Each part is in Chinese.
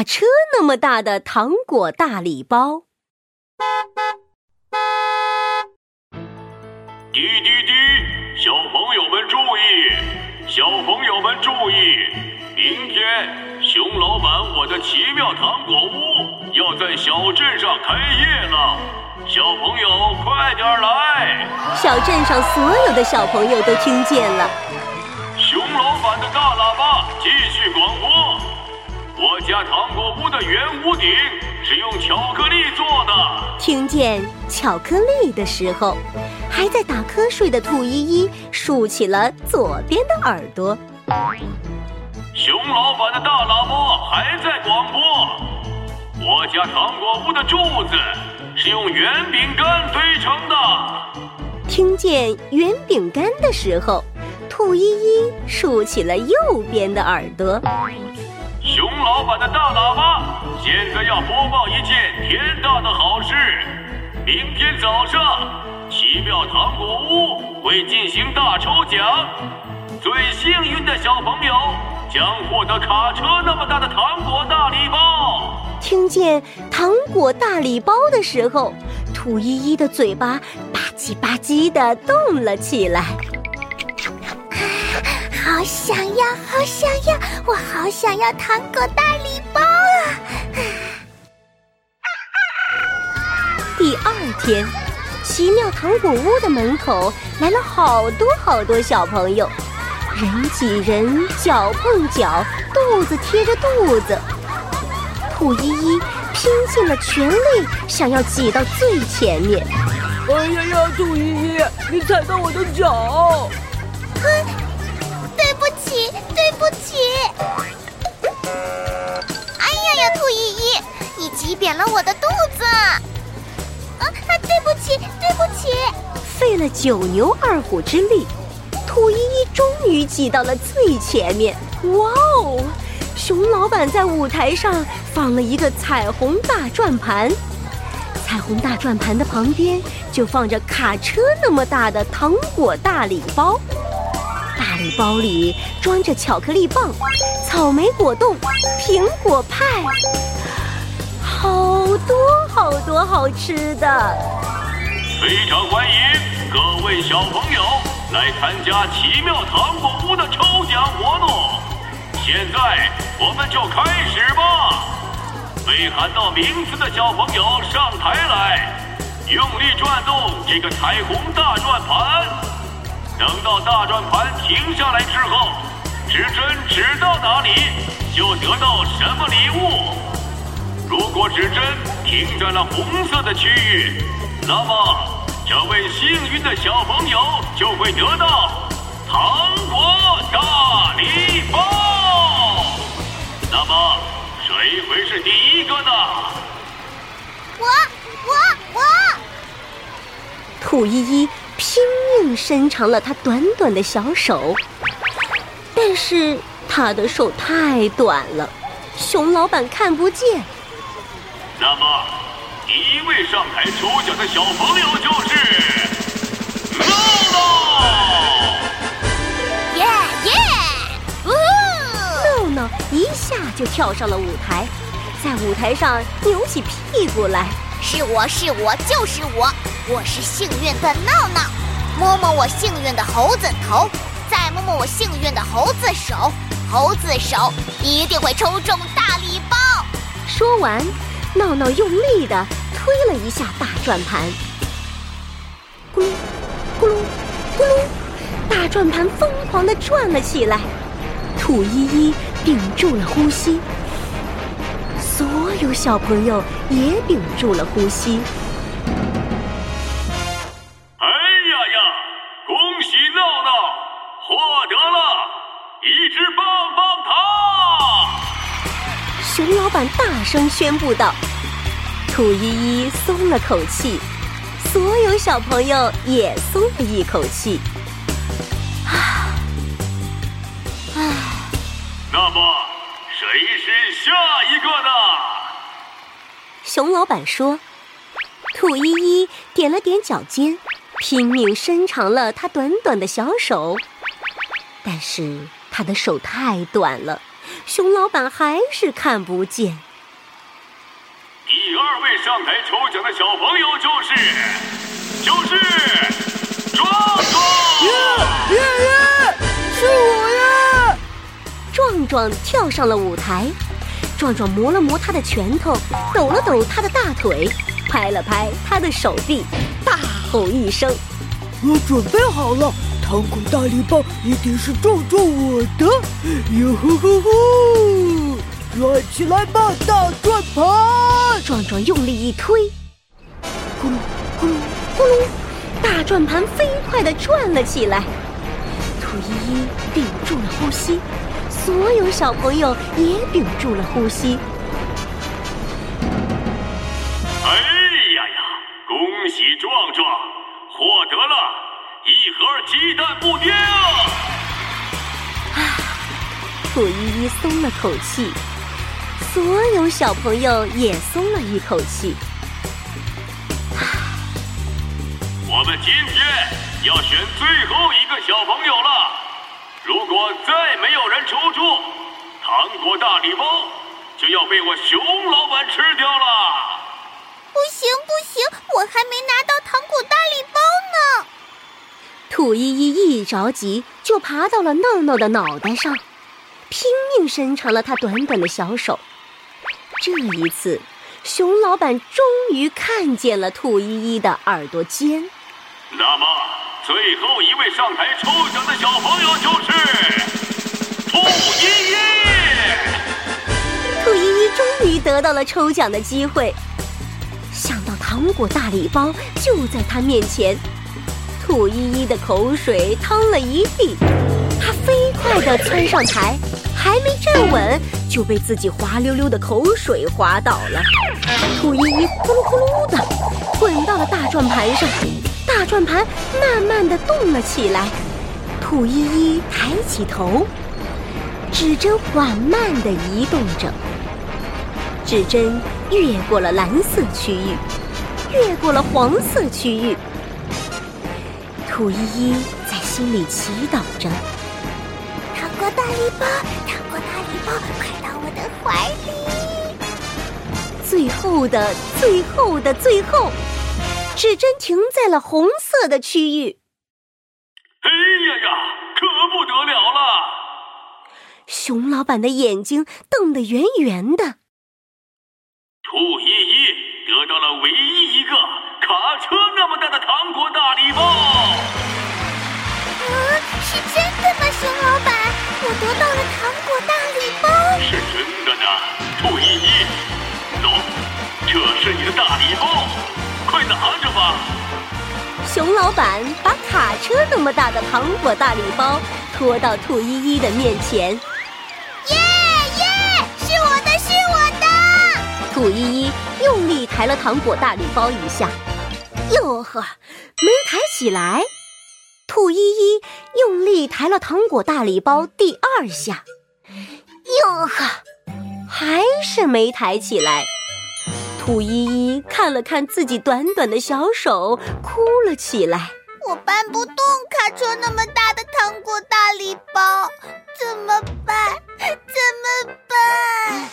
卡车那么大的糖果大礼包。滴滴滴！小朋友们注意！小朋友们注意！明天熊老板我的奇妙糖果屋要在小镇上开业了，小朋友快点来！小镇上所有的小朋友都听见了。家糖果屋的圆屋顶是用巧克力做的。听见巧克力的时候，还在打瞌睡的兔依依竖起了左边的耳朵。熊老板的大喇叭还在广播：我家糖果屋的柱子是用圆饼干堆成的。听见圆饼干的时候。兔依依竖起了右边的耳朵。熊老板的大喇叭现在要播报一件天大的好事：明天早上，奇妙糖果屋会进行大抽奖，最幸运的小朋友将获得卡车那么大的糖果大礼包。听见糖果大礼包的时候，土依依的嘴巴吧唧吧唧的动了起来。好想要，好想要，我好想要糖果大礼包啊！第二天，奇妙糖果屋的门口来了好多好多小朋友，人挤人，脚碰脚，肚子贴着肚子。兔依依拼尽了全力，想要挤到最前面。哎呀呀，兔依依，你踩到我的脚！对不起！哎呀呀，兔依依，你挤扁了我的肚子！啊，对不起，对不起！费了九牛二虎之力，兔依依终于挤到了最前面。哇哦！熊老板在舞台上放了一个彩虹大转盘，彩虹大转盘的旁边就放着卡车那么大的糖果大礼包。礼包里装着巧克力棒、草莓果冻、苹果派，好多好多好吃的。非常欢迎各位小朋友来参加奇妙糖果屋的抽奖活动。现在我们就开始吧！被喊到名字的小朋友上台来，用力转动这个彩虹大转盘。等到大转盘停下来之后，指针指到哪里，就得到什么礼物。如果指针停在了红色的区域，那么这位幸运的小朋友就会得到糖果大礼包。那么，谁会是第一个呢？我我我！兔依依。拼命伸长了他短短的小手，但是他的手太短了，熊老板看不见。那么，第一位上台抽奖的小朋友就是闹闹！耶耶！闹闹一下就跳上了舞台，在舞台上扭起屁股来。是我是我就是我，我是幸运的闹闹。摸摸我幸运的猴子头，再摸摸我幸运的猴子手，猴子手一定会抽中大礼包。说完，闹闹用力的推了一下大转盘，咕噜咕噜咕噜，大转盘疯狂的转了起来。兔依依屏住了呼吸。所有小朋友也屏住了呼吸。只棒棒糖！熊老板大声宣布道。兔依依松了口气，所有小朋友也松了一口气。啊，唉，那么。谁是下一个呢？熊老板说：“兔依依点了点脚尖，拼命伸长了它短短的小手，但是它的手太短了，熊老板还是看不见。第二位上台抽奖的小朋友就是，就是壮壮。耶耶，是我呀！壮壮跳上了舞台，壮壮磨了磨他的拳头，抖了抖他的大腿，拍了拍他的手臂，大吼一声。我准备好了，糖果大礼包一定是壮壮我的！哟呼呼呼！转起来吧，大转盘！壮壮用力一推，咕噜咕噜咕噜，大转盘飞快地转了起来。兔依依屏住了呼吸，所有小朋友也屏住了呼吸。鸡蛋布丁！兔依依松了口气，所有小朋友也松了一口气。我们今天要选最后一个小朋友了，如果再没有人求助，糖果大礼包就要被我熊老板吃掉了。不行不行，我还没拿！兔依依一着急，就爬到了闹闹的脑袋上，拼命伸长了它短短的小手。这一次，熊老板终于看见了兔依依的耳朵尖。那么，最后一位上台抽奖的小朋友就是兔依依。兔依依终于得到了抽奖的机会，想到糖果大礼包就在她面前，兔依依的口水淌了一地。她飞快地窜上台，还没站稳，就被自己滑溜溜的口水滑倒了。兔依依呼噜呼噜的滚到了大转盘上，大转盘慢慢地动了起来。兔依依抬起头，指针缓慢地移动着。指针越过了蓝色区域，越过了黄色区域。兔依依在心里祈祷着。糖果大礼包，糖果大礼包，快到我的怀里！最后的最后的最后，指针停在了红色的区域。哎呀呀，可不得了了！熊老板的眼睛瞪得圆圆的。兔依依得到了唯一一个卡车那么大的糖果大礼包。啊，是真的吗，熊老板？我得到了糖果大礼包。是真的呢，兔依依。走，这是你的大礼包，快拿着吧。熊老板把卡车那么大的糖果大礼包拖到兔依依的面前。耶耶，是我的，是我的！兔依依用力抬了糖果大礼包一下，哟呵，没抬起来。兔依依用力抬了糖果大礼包第二下，哟呵，还是没抬起来。兔依依看了看自己短短的小手，哭了起来。我搬不动卡车那么大的糖果大礼包，怎么办？怎么办？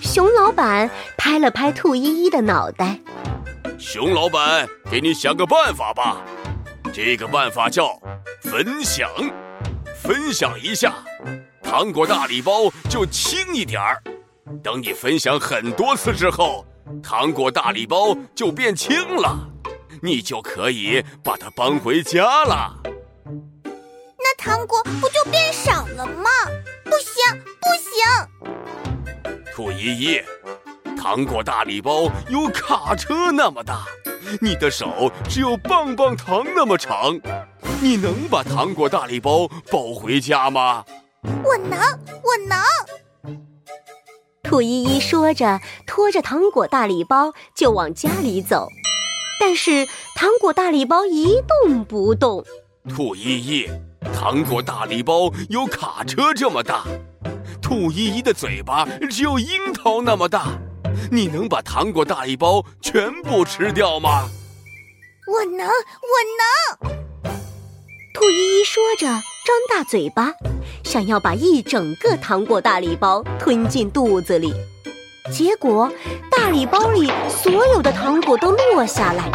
熊老板拍了拍兔依依的脑袋。熊老板，给你想个办法吧。这个办法叫分享，分享一下，糖果大礼包就轻一点儿。等你分享很多次之后，糖果大礼包就变轻了，你就可以把它搬回家了。那糖果不就变少了吗？不行，不行！兔依依，糖果大礼包有卡车那么大。你的手只有棒棒糖那么长，你能把糖果大礼包抱回家吗？我能，我能。兔依依说着，拖着糖果大礼包就往家里走，但是糖果大礼包一动不动。兔依依，糖果大礼包有卡车这么大，兔依依的嘴巴只有樱桃那么大。你能把糖果大礼包全部吃掉吗？我能，我能。兔依依说着，张大嘴巴，想要把一整个糖果大礼包吞进肚子里。结果大礼包里所有的糖果都落下来，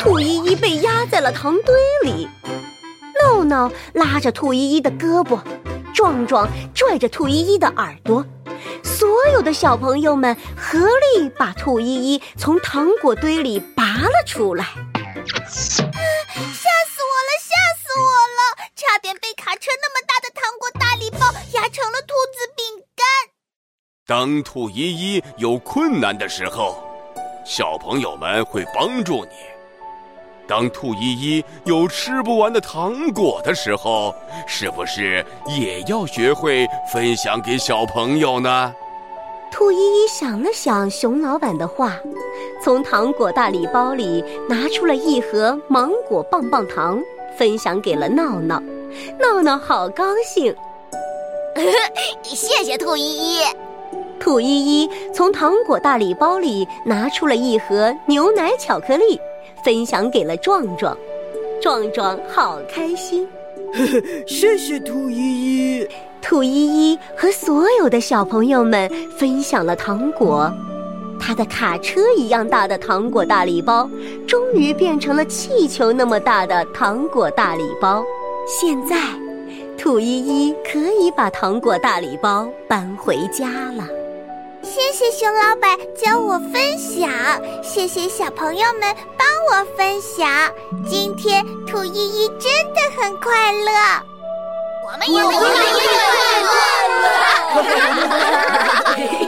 兔依依被压在了糖堆里。闹闹拉着兔依依的胳膊，壮壮拽着兔依依的耳朵，所有的小朋友们合力把兔依依从糖果堆里拔了出来。吓死我了！吓死我了！差点被卡车那么大的糖果大礼包压成了兔子饼干。当兔依依有困难的时候，小朋友们会帮助你；当兔依依有吃不完的糖果的时候，是不是也要学会分享给小朋友呢？兔依依想了想熊老板的话，从糖果大礼包里拿出了一盒芒果棒棒糖，分享给了闹闹。闹闹好高兴，谢谢兔依依。兔依依从糖果大礼包里拿出了一盒牛奶巧克力，分享给了壮壮。壮壮好开心，谢谢兔依依。兔依依和所有的小朋友们分享了糖果，它的卡车一样大的糖果大礼包，终于变成了气球那么大的糖果大礼包。现在，兔依依可以把糖果大礼包搬回家了。谢谢熊老板教我分享，谢谢小朋友们帮我分享。今天兔依依真的很快乐，我们也快乐。